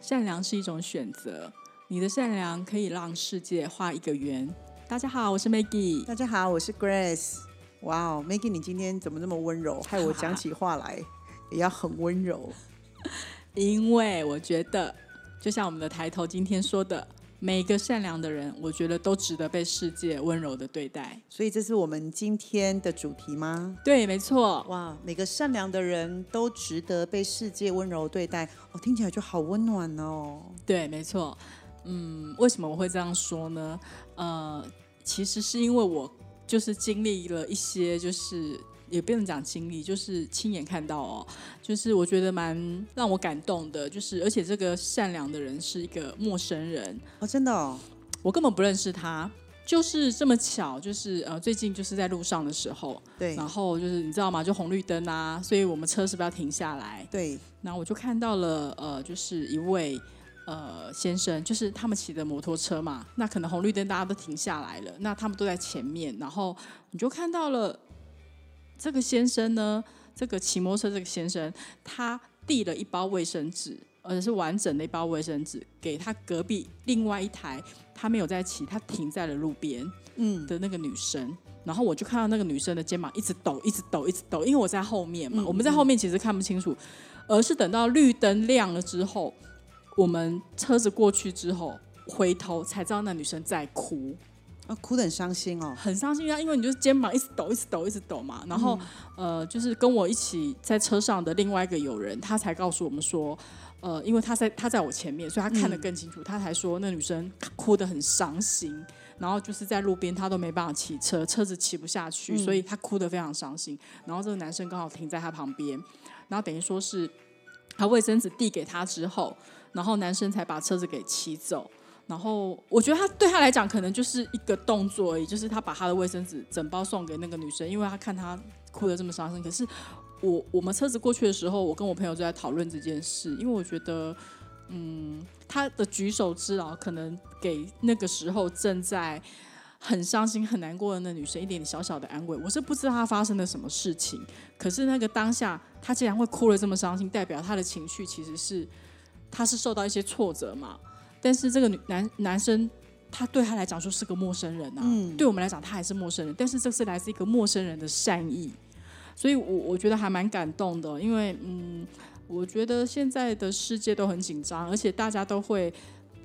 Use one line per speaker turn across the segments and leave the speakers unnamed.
善良是一种选择。你的善良可以让世界画一个圆。大家好，我是 Maggie。
大家好，我是 Grace。哇哦，Maggie，你今天怎么那么温柔？害我讲起话来也要很温柔。
因为我觉得，就像我们的抬头今天说的，每一个善良的人，我觉得都值得被世界温柔的对待。
所以这是我们今天的主题吗？
对，没错。
哇，每个善良的人都值得被世界温柔对待。我听起来就好温暖哦。
对，没错。嗯，为什么我会这样说呢？呃，其实是因为我就是经历了一些，就是也不能讲经历，就是亲眼看到哦，就是我觉得蛮让我感动的，就是而且这个善良的人是一个陌生人
哦，真的哦，
我根本不认识他，就是这么巧，就是呃最近就是在路上的时候，
对，
然后就是你知道吗？就红绿灯啊，所以我们车是不是要停下来？
对，
然后我就看到了呃，就是一位。呃，先生，就是他们骑的摩托车嘛，那可能红绿灯大家都停下来了，那他们都在前面，然后你就看到了这个先生呢，这个骑摩托车这个先生，他递了一包卫生纸，而且是完整的一包卫生纸，给他隔壁另外一台他没有在骑，他停在了路边，嗯。的那个女生，然后我就看到那个女生的肩膀一直抖，一直抖，一直抖，因为我在后面嘛，我们在后面其实看不清楚，而是等到绿灯亮了之后。我们车子过去之后，回头才知道那女生在哭，
啊，哭得很伤心哦，
很伤心啊，因为你就是肩膀一直抖，一直抖，一直抖嘛。然后，呃，就是跟我一起在车上的另外一个友人，他才告诉我们说，呃，因为他在他在我前面，所以他看得更清楚。他才说那女生哭得很伤心，然后就是在路边，他都没办法骑车，车子骑不下去，所以他哭得非常伤心。然后这个男生刚好停在他旁边，然后等于说是他卫生纸递给他之后。然后男生才把车子给骑走，然后我觉得他对他来讲可能就是一个动作而已，就是他把他的卫生纸整包送给那个女生，因为他看他哭得这么伤心。可是我我们车子过去的时候，我跟我朋友就在讨论这件事，因为我觉得，嗯，他的举手之劳可能给那个时候正在很伤心、很难过的那女生一点点小小的安慰。我是不知道他发生了什么事情，可是那个当下他竟然会哭了这么伤心，代表他的情绪其实是。他是受到一些挫折嘛，但是这个女男男生，他对他来讲说是个陌生人啊，对我们来讲他还是陌生人，但是这是来自一个陌生人的善意，所以我我觉得还蛮感动的，因为嗯，我觉得现在的世界都很紧张，而且大家都会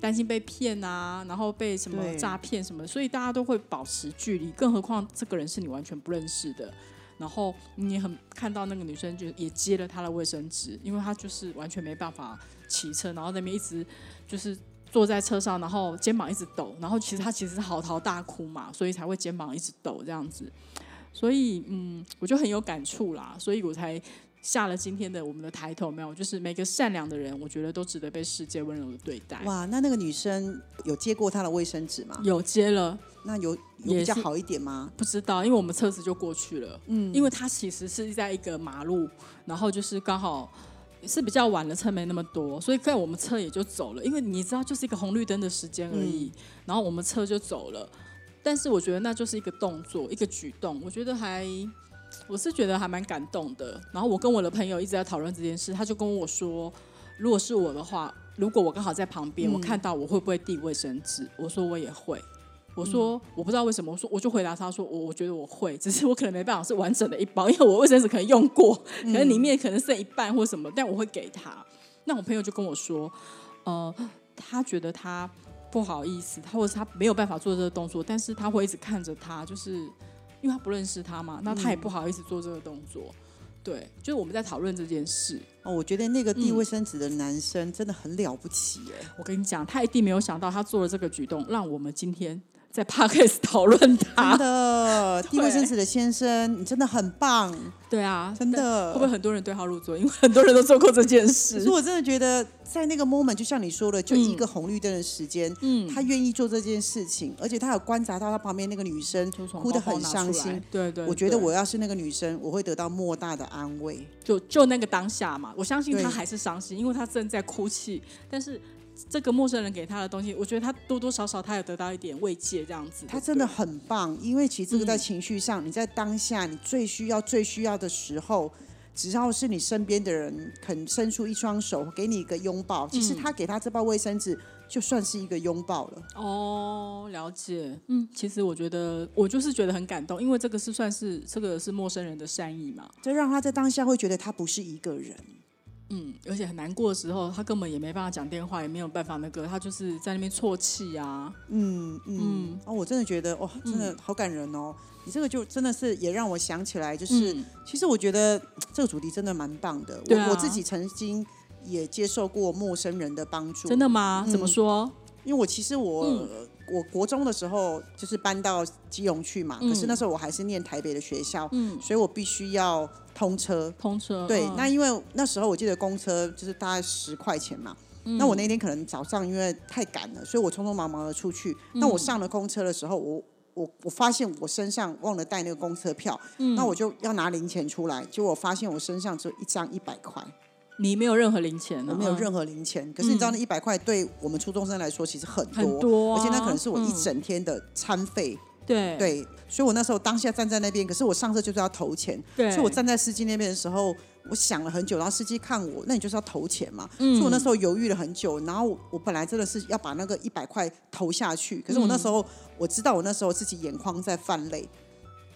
担心被骗啊，然后被什么诈骗什么，所以大家都会保持距离，更何况这个人是你完全不认识的。然后你很看到那个女生就也接了他的卫生纸，因为她就是完全没办法骑车，然后那边一直就是坐在车上，然后肩膀一直抖，然后其实他其实是嚎啕大哭嘛，所以才会肩膀一直抖这样子。所以嗯，我就很有感触啦，所以我才。下了今天的我们的抬头没有？就是每个善良的人，我觉得都值得被世界温柔的对待。
哇，那那个女生有接过他的卫生纸吗？
有接了。
那有有比较好一点吗？
不知道，因为我们车子就过去了。嗯，因为他其实是在一个马路，然后就是刚好是比较晚了，车没那么多，所以在我们车也就走了。因为你知道，就是一个红绿灯的时间而已，然后我们车就走了。但是我觉得那就是一个动作，一个举动，我觉得还。我是觉得还蛮感动的，然后我跟我的朋友一直在讨论这件事，他就跟我说，如果是我的话，如果我刚好在旁边，我看到我会不会递卫生纸？我说我也会，我说我不知道为什么，我说我就回答他说我我觉得我会，只是我可能没办法是完整的一包，因为我卫生纸可能用过，可能里面可能剩一半或什么，但我会给他。那我朋友就跟我说，呃，他觉得他不好意思，他或者他没有办法做这个动作，但是他会一直看着他，就是。因为他不认识他嘛，那他也不好意思做这个动作。对，就是我们在讨论这件事。
哦，我觉得那个递卫生纸的男生真的很了不起哎！
我跟你讲，他一定没有想到他做了这个举动，让我们今天在 podcast 讨论
真
他。
的，
对
地位生死的先生，你真的很棒，
对啊，
真的。
会不会很多人对号入座？因为很多人都做过这件
可
事
是。我真的觉得，在那个 moment，就像你说的，就一个红绿灯的时间，
嗯，
他愿意做这件事情，而且他有观察到他旁边那个女生哭得很伤心。。
对对，
我觉得我要是那个女生，我会得到莫大的安慰。
就就那个当下嘛，我相信他还是伤心，因为他正在哭泣。但是这个陌生人给他的东西，我觉得他多多少少他有得到一点慰藉，这样子。
他真的很棒，因为其实这个
嗯
在情绪上，你在当下你最需要、最需要的时候，只要是你身边的人肯伸出一双手给你一个拥抱，其实
嗯
他给他这包卫生纸就算是一个拥抱了。
哦，了解。嗯，其实我觉得我就是觉得很感动，因为这个是算是这个是陌生人的善意嘛。
这让他在当下会觉得他不是一个人。
嗯，而且很难过的时候，他根本也没办法讲电话，也没有办法那个，他就是在那边啜泣啊。
嗯嗯
嗯
哦，我真的觉得哇，真的好感人哦。你这个就真的是也让我想起来，就是、
嗯
其实我觉得这个主题真的蛮棒的。我我自己曾经也接受过陌生人的帮助，
真的吗？
嗯
怎么说？
因为我其实我、
嗯
我国中的时候就是搬到基隆去嘛，
嗯
可是那时候我还是念台北的学校，
嗯，
所以我必须要通车。
通车。
对，
嗯
那因为那时候我记得公车就是大概十块钱嘛，那我那天可能早上因为太赶了，所以我匆匆忙忙的出去。那我上了公车的时候，我我我发现我身上忘了带那个公车票，那我就要拿零钱出来，结果我发现我身上只有一张一百块，
你没有任何零钱，嗯
我没有任何零钱。可是你知道那一百块对我们初中生来说其实很多，
很多啊。
而且那可能是我一
嗯
整天的餐费。
对。
对，所以我那时候当下站在那边，可是我上车就是要投钱，
对，
所以我站在司机那边的时候，我想了很久，然后司机看我，那你就是要投钱嘛，
嗯。
所以我那时候犹豫了很久，然后我我本来真的是要把那个一百块投下去，可是我那时候、
嗯
我知道我那时候自己眼眶在泛泪，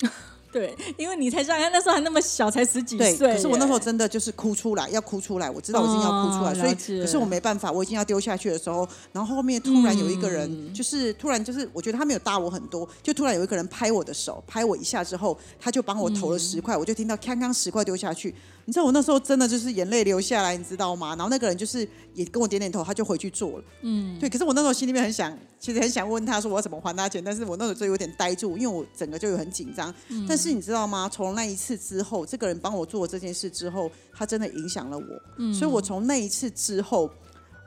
对，因为你才上，那时候还那么小，才十几，岁耶。
可是我那时候真的就是哭出来，要哭出来，我知道我已经要哭出来，所以可是我没办法，我已经要丢下去的时候，然后后面突然有一个人，
嗯。
就是突然就是我觉得他没有大我很多，就突然有一个人拍我的手，拍我一下之后，他就帮我投了十块，我就听到锵锵十块丢下去，你知道我那时候真的就是眼泪流下来，你知道吗？然后那个人就是也跟我点点头，他就回去做了。嗯，对。可是我那时候心里面很想，其实很想问他说我要怎么还他钱，但是我那时候就有点呆住，因为我整个就有很紧张。但是你知道吗？从那一次之后，这个人帮我做了这件事之后，他真的影响了我。所以我从那一次之后，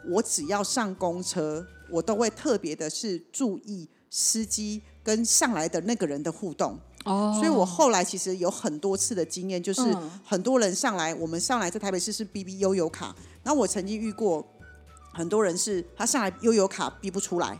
我只要上公车，我都会特别的是注意司机跟上来的那个人的互动。
哦，
所以我后来其实有很多次的经验，就是
嗯
很多人上来，我们上来在台北市是 B B 悠游卡，然后我曾经遇过很多人是他上来悠游卡逼不出来。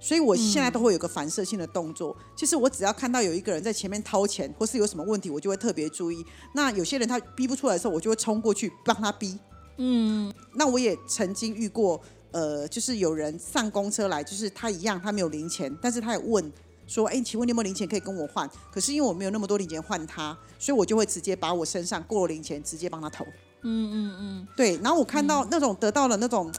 所以我现在都会有个反射性的动作，就是我只要看到有一个人在前面掏钱，或是有什么问题，我就会特别注意。那有些人他逼不出来的时候，我就会冲过去帮他逼。
嗯，
那我也曾经遇过，呃，就是有人上公车来，就是他一样，他没有零钱，但是他也问说，哎，请问你有没有零钱可以跟我换？可是因为我没有那么多零钱换他，所以我就会直接把我身上过的零钱直接帮他投。
嗯嗯嗯，
对，然后我看到那种得到了那种、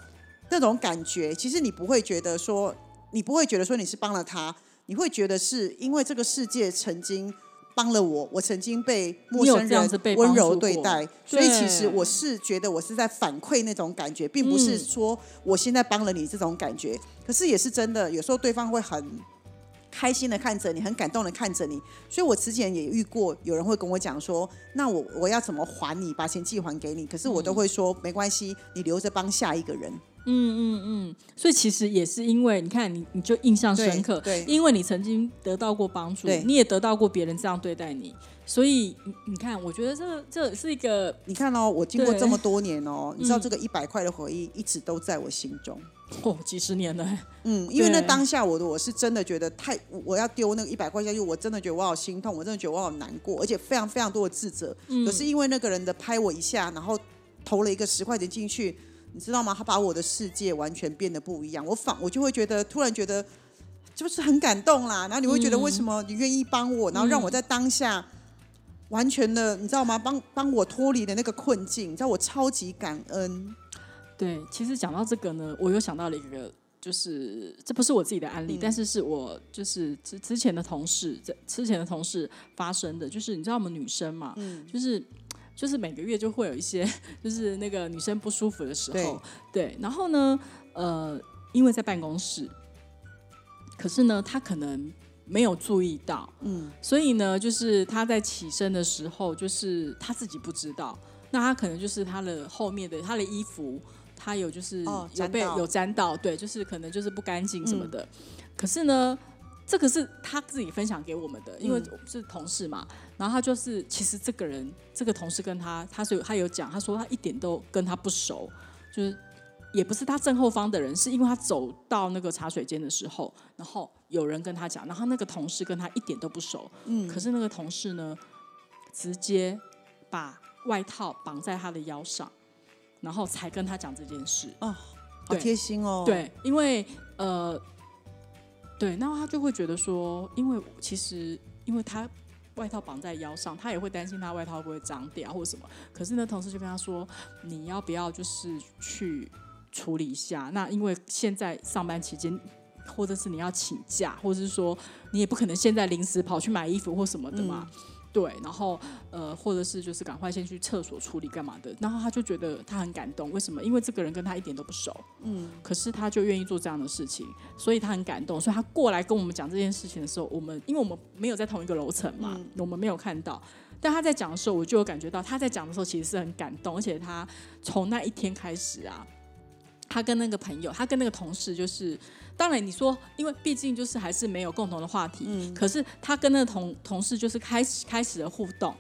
那种感觉，其实你不会觉得说，你不会觉得说你是帮了他，你会觉得是因为这个世界曾经帮了我，我曾经被陌生人温柔对待，所以其实我是觉得我是在反馈那种感觉，并不是
嗯
说我现在帮了你这种感觉，可是也是真的，有时候对方会很。开心的看着你，很感动的看着你，所以我之前也遇过有人会跟我讲说，那我我要怎么还你，把钱寄还给你？可是我都会说、没关系，你留着帮下一个人。
嗯嗯嗯，所以其实也是因为你看你你就印象深刻，
对对。
因为你曾经得到过帮助
对，
你也得到过别人这样对待你，所以你你看，我觉得这这是一个
你看哦，我经过这么多年哦，你知道
嗯
这个一百块的回忆一直都在我心中。
哦几十年了，
嗯，因为那当下我的我是真的觉得太，我要丢那个一百块下去，我真的觉得我好心痛，我真的觉得我好难过，而且非常非常多的自责。
嗯。
可是因为那个人的拍我一下，然后投了一个十块钱进去，你知道吗？他把我的世界完全变得不一样。我反我就会觉得，突然觉得就是很感动啦。然后你会觉得
嗯
为什么你愿意帮我，然后让我在当下。完全的，你知道吗？帮帮我脱离的那个困境，你知道我超级感恩。
对，其实讲到这个呢，我又想到了一个，就是这不是我自己的案例，
嗯
但是是我就是之之前的同事，在之前的同事发生的，就是你知道我们女生嘛，
嗯
就是就是每个月就会有一些，就是那个女生不舒服的时候，对，然后呢，呃，因为在办公室。可是呢，她可能没有注意到，
嗯，
所以呢，就是她在起身的时候，就是她自己不知道，那她可能就是她的后面的她的衣服，她有就是
哦
有被有沾到，对，就是可能就是不干净什么的。可是呢，这个是他自己分享给我们的，因为
嗯
是同事嘛。然后他就是，其实这个人，这个同事跟他，他是有他有讲，他说他一点都跟他不熟，就是也不是他正后方的人，是因为他走到那个茶水间的时候，然后有人跟他讲，然后那个同事跟他一点都不熟，嗯，可是那个同事呢，直接把外套绑在他的腰上，然后才跟他讲这件事。
哦
好
贴心哦。，
对，因为呃，对，那他就会觉得说，因为其实因为他外套绑在腰上，他也会担心他外套会不会脏掉或者什么。可是呢，同事就跟他说，你要不要就是去处理一下？那因为现在上班期间。或者是你要请假，或者是说你也不可能现在临时跑去买衣服或什么的嘛，对，然后呃，或者是就是赶快先去厕所处理干嘛的，然后他就觉得他很感动，为什么？因为这个人跟他一点都不熟，嗯，可是他就愿意做这样的事情，所以他很感动，所以他过来跟我们讲这件事情的时候，我们因为我们没有在同一个楼层嘛，我们没有看到。但他在讲的时候，我就有感觉到他在讲的时候其实是很感动，而且他从那一天开始啊，他跟那个朋友，他跟那个同事，就是当然你说，因为毕竟就是还是没有共同的话题，可是他跟那个同同事就是开始开始了互动，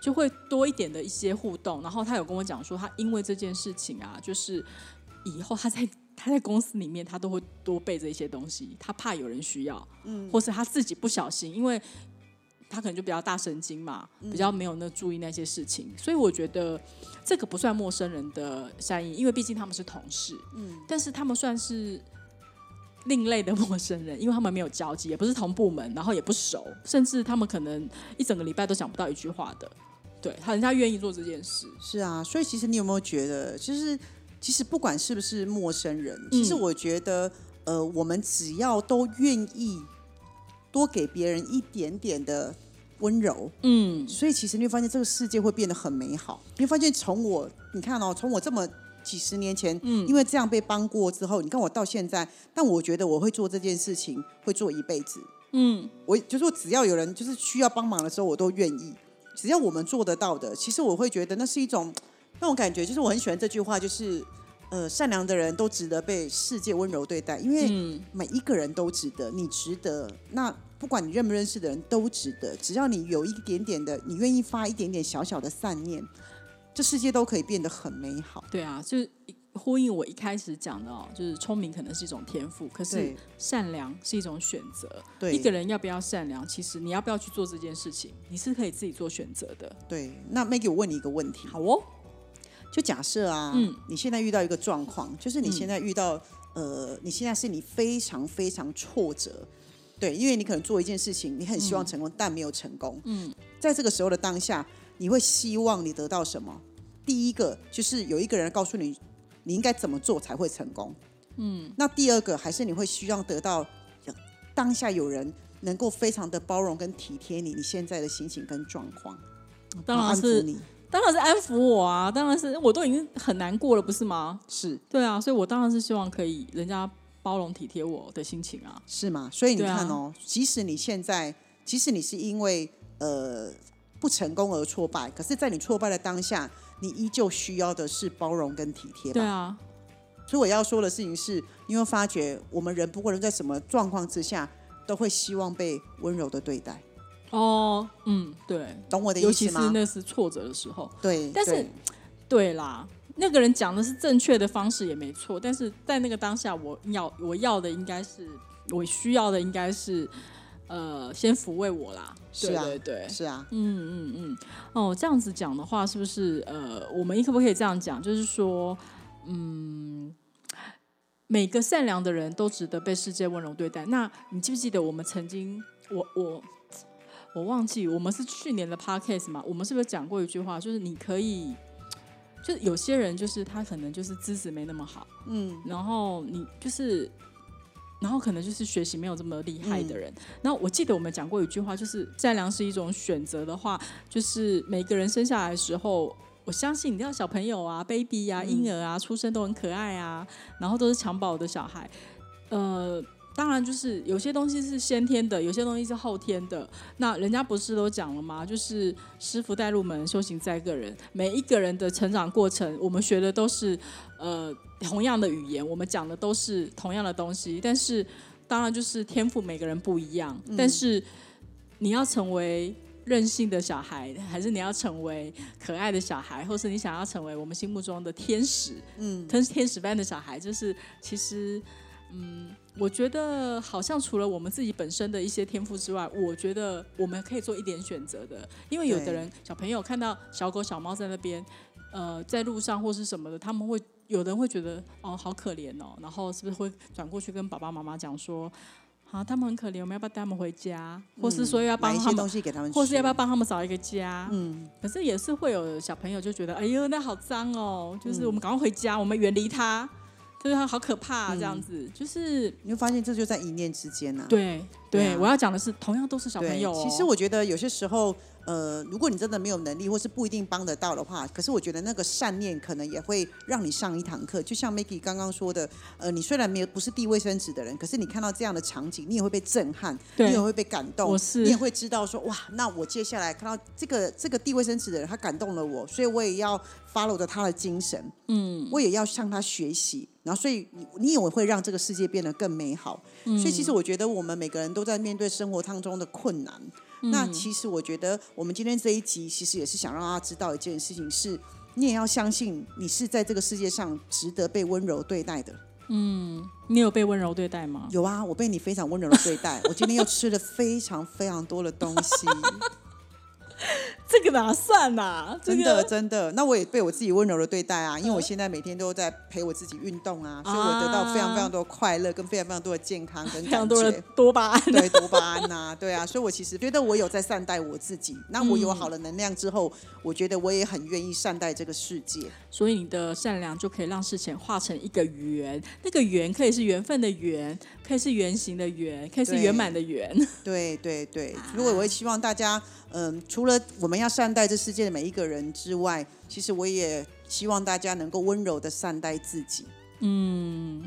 就会多一点的一些互动。然后他有跟我讲说，他因为这件事情啊，就是以后他在他在公司里面，他都会多备着一些东西，他怕有人需要，嗯，或是他自己不小心，因为。他可能就比较大神经嘛，比较没有那注意那些事情，所以我觉得这个不算陌生人的善意，因为毕竟他们是同事，嗯，但是他们算是另类的 陌生人，因为他们没有交集，也不是同部门，然后也不熟，甚至他们可能一整个礼拜都讲不到一句话的。对他，人家愿意做这件事，
是啊，所以其实你有没有觉得，就是其实不管是不是陌生人，其实我觉得，呃，我们只要都愿意多给别人一点点的温柔，
嗯，
所以其实你会发现这个世界会变得很美好。你会发现从我，你看哦，从我这么几十年前，嗯，因为这样被帮过之后，你看我到现在，但我觉得我会做这件事情，会做一辈子。
嗯，
我就是说，只要有人就是需要帮忙的时候，我都愿意。只要我们做得到的，其实我会觉得那是一种那种感觉，就是我很喜欢这句话，就是呃，善良的人都值得被世界温柔对待，因为
嗯
每一个人都值得，你值得。那不管你认不认识的人都值得，只要你有一点点的，你愿意发一点点小小的善念，这世界都可以变得很美好。
对啊，就是呼应我一开始讲的哦，就是聪明可能是一种天赋，可是善良是一种选择。
对，
一个人要不要善良，其实你要不要去做这件事情，你是可以自己做选择的。
对。那 Maggie，我问你一个问题，
好哦，
就假设啊，
嗯
你现在遇到一个状况，就是你现在遇到、呃，你现在是你非常非常挫折，对，因为你可能做一件事情，你很希望成功，但没有成功。
嗯，
在这个时候的当下，你会希望你得到什么？第一个就是有一个人告诉你，你应该怎么做才会成功。嗯，那第二个还是你会希望得到呃当下有人能够非常的包容跟体贴你，你现在的心情跟状况，
当
然
是
你。
当然是安抚我啊，当然是我都已经很难过了，不是吗？
是
对啊，所以我当然是希望可以人家包容体贴我的心情啊。
是吗？所以你看哦，即使你现在，即使你是因为呃不成功而挫败，可是，在你挫败的当下，你依旧需要的是包容跟体贴吧。
对啊，
所以我要说的事情是，你会发觉我们人不管在什么状况之下，都会希望被温柔的对待，
哦，嗯，对，
懂我的
尤其是
意思吗？
那是挫折的时候。
对，
但是
对
对啦，那个人讲的是正确的方式也没错，但是在那个当下，我要我要的应该是我需要的应该是呃，先抚慰我啦。
是啊
对对对，
是啊，
嗯嗯嗯，哦，这样子讲的话，是不是呃，我们可不可以这样讲？就是说，嗯，每个善良的人都值得被世界温柔对待。那你记不记得我们曾经，我我我忘记我们是去年的 podcast 嘛？我们是不是讲过一句话，就是你可以，就是有些人就是他可能就是资质没那么好，
嗯，
然后你就是，然后可能就是学习没有这么厉害的人。然后我记得我们讲过一句话，就是善良是一种选择的话，就是每个人生下来的时候，我相信你知道小朋友啊、baby 啊、婴儿啊出生都很可爱啊，然后都是襁褓的小孩，呃。当然就是有些东西是先天的，有些东西是后天的。那人家不是都讲了吗？就是师傅带入门，修行在个人。每一个人的成长过程，我们学的都是呃同样的语言，我们讲的都是同样的东西。但是当然就是天赋，每个人不一样。但是你要成为任性的小孩，还是你要成为可爱的小孩，或是你想要成为我们心目中的天使？嗯，天天使般的小孩，就是其实。嗯，我觉得好像除了我们自己本身的一些天赋之外，我觉得我们可以做一点选择的。因为有的人小朋友看到小狗小猫在那边，呃，在路上或是什么的，他们会有的人会觉得哦好可怜哦，然后是不是会转过去跟爸爸妈妈讲说，好他们很可怜，我们要不要带他们回家，或是说要帮他们
东西给他们，
或是要不要帮他们找一个家？嗯，可是也是会有小朋友就觉得，哎呦那好脏哦，就是我们赶快回家，我们远离他。就是他好可怕，这样子，就是
你会发现这就在一念之间呐。
对对，我要讲的是，同样都是小朋友。
其实我觉得有些时候。呃，如果你真的没有能力，或是不一定帮得到的话，可是我觉得那个善念可能也会让你上一堂课。就像 Maggie 刚刚说的，呃，你虽然没有不是递卫生纸的人，可是你看到这样的场景，你也会被震撼，你也会被感动，你也会知道说，哇，那我接下来看到这个这个递卫生纸的人，他感动了我，所以我也要 follow 着他的精神，嗯，我也要向他学习，然后所以你你也会让这个世界变得更美好。所以其实我觉得我们每个人都在面对生活当中的困难。那其实我觉得，我们今天这一集其实也是想让大家知道一件事情，是你也要相信，你是在这个世界上值得被温柔对待的。
嗯，你有被温柔对待吗？
有啊，我被你非常温柔的对待。我今天又吃了非常非常多的东西。
这个哪算呐？
真的真的，那我也被我自己温柔的对待啊，因为我现在每天都在陪我自己运动啊，所以我得到非常非常多快乐，跟非常非常多的健康跟
非常多的多巴胺，
对多巴胺呐，对啊，所以我其实觉得我有在善待我自己。那我有好的能量之后，我觉得我也很愿意善待这个世界。
所以你的善良就可以让事情化成一个圆，那个圆可以是缘分的圆，可以是圆形的圆，可以是圆满的圆。
对 对对，如果 我也希望大家。嗯，除了我们要善待这世界的每一个人之外，其实我也希望大家能够温柔的善待自己。
嗯，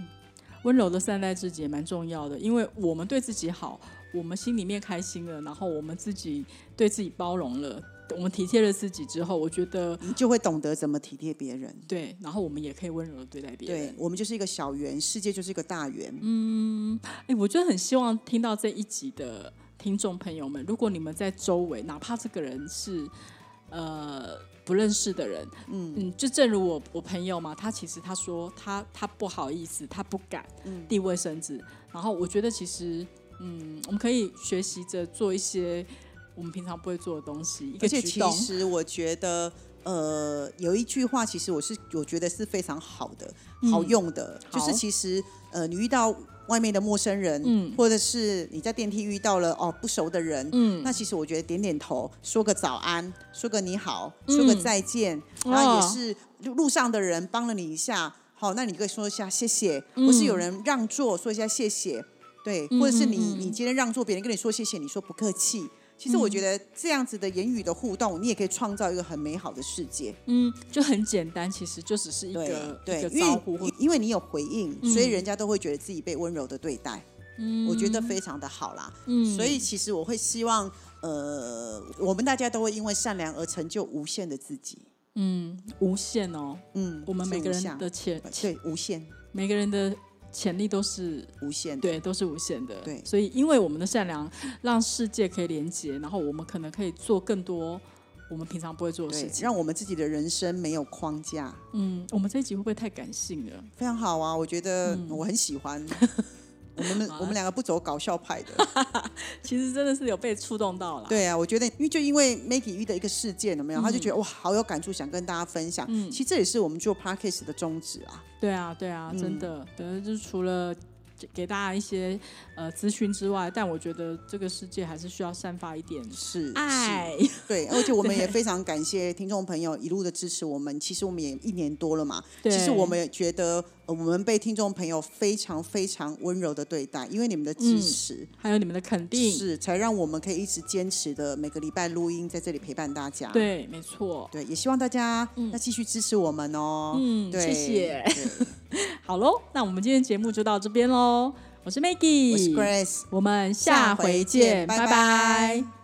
温柔的善待自己也蛮重要的，因为我们对自己好，我们心里面开心了，然后我们自己对自己包容了，我们体贴了自己之后，我觉得
你就会懂得怎么体贴别人。
对，然后我们也可以温柔的对待别
人。对，我们就是一个小圆，世界就是一个大圆。
嗯，哎，我觉得很希望听到这一集的。听众朋友们，如果你们在周围，哪怕这个人是呃不认识的人，嗯嗯，就正如我我朋友嘛，他其实他说他他不好意思，他不敢递卫生纸。然后我觉得其实嗯，我们可以学习着做一些我们平常不会做的东西。
而且其实我觉得呃有一句话，其实我是我觉得是非常好的、好用的，就是其实呃你遇到。外面的陌生人，嗯，或者是你在电梯遇到了哦不熟的人，嗯，那其实我觉得点点头，说个早安，说个你好，说个再见，然后也是路上的人帮了你一下，好，那你可以说一下谢谢，或是有人让座说一下谢谢，对，或者是你你今天让座，别人跟你说谢谢，你说不客气。其实我觉得这样子的言语的互动，你也可以创造一个很美好的世界。
嗯，就很简单，其实就只是一个一个招呼，
因为你有回应，所以人家都会觉得自己被温柔的对待。嗯，我觉得非常的好啦。嗯，所以其实我会希望，呃，我们大家都会因为善良而成就无限的自己。
嗯，无限哦。嗯，我们每个人的潜
对无限，
每个人的。潜力都是
无限的，
对，都是无限的。
对，
所以因为我们的善良，让世界可以连接，然后我们可能可以做更多我们平常不会做的事情，
让我们自己的人生没有框架。
嗯，我们这一集会不会太感性了？
非常好啊，我觉得我很喜欢。我们 我们两个不走搞笑派的，
其实真的是有被触动到了。
对啊，我觉得因为就因为 Maggie 遇的一个事件，有没有？他就觉得哇，好有感触，想跟大家分享。嗯，其实这也是我们做 Parkes 的宗旨啊。
对啊，对啊，真的，等于，就是除了。给大家一些呃资讯之外，但我觉得这个世界还是需要散发一点
是
爱，
对，而且我们也 非常感谢听众朋友一路的支持我们。其实我们也一年多了嘛，其实我们也觉得我们被听众朋友非常非常温柔的对待，因为你们的支持，
还有你们的肯定，
是才让我们可以一直坚持的每个礼拜录音在这里陪伴大家。
对，没错，
对，也希望大家要继续支持我们哦。
嗯，谢谢。好喽，那我们今天节目就到这边喽。我是 Maggie，
我是 Grace，
我们下回见，
拜
拜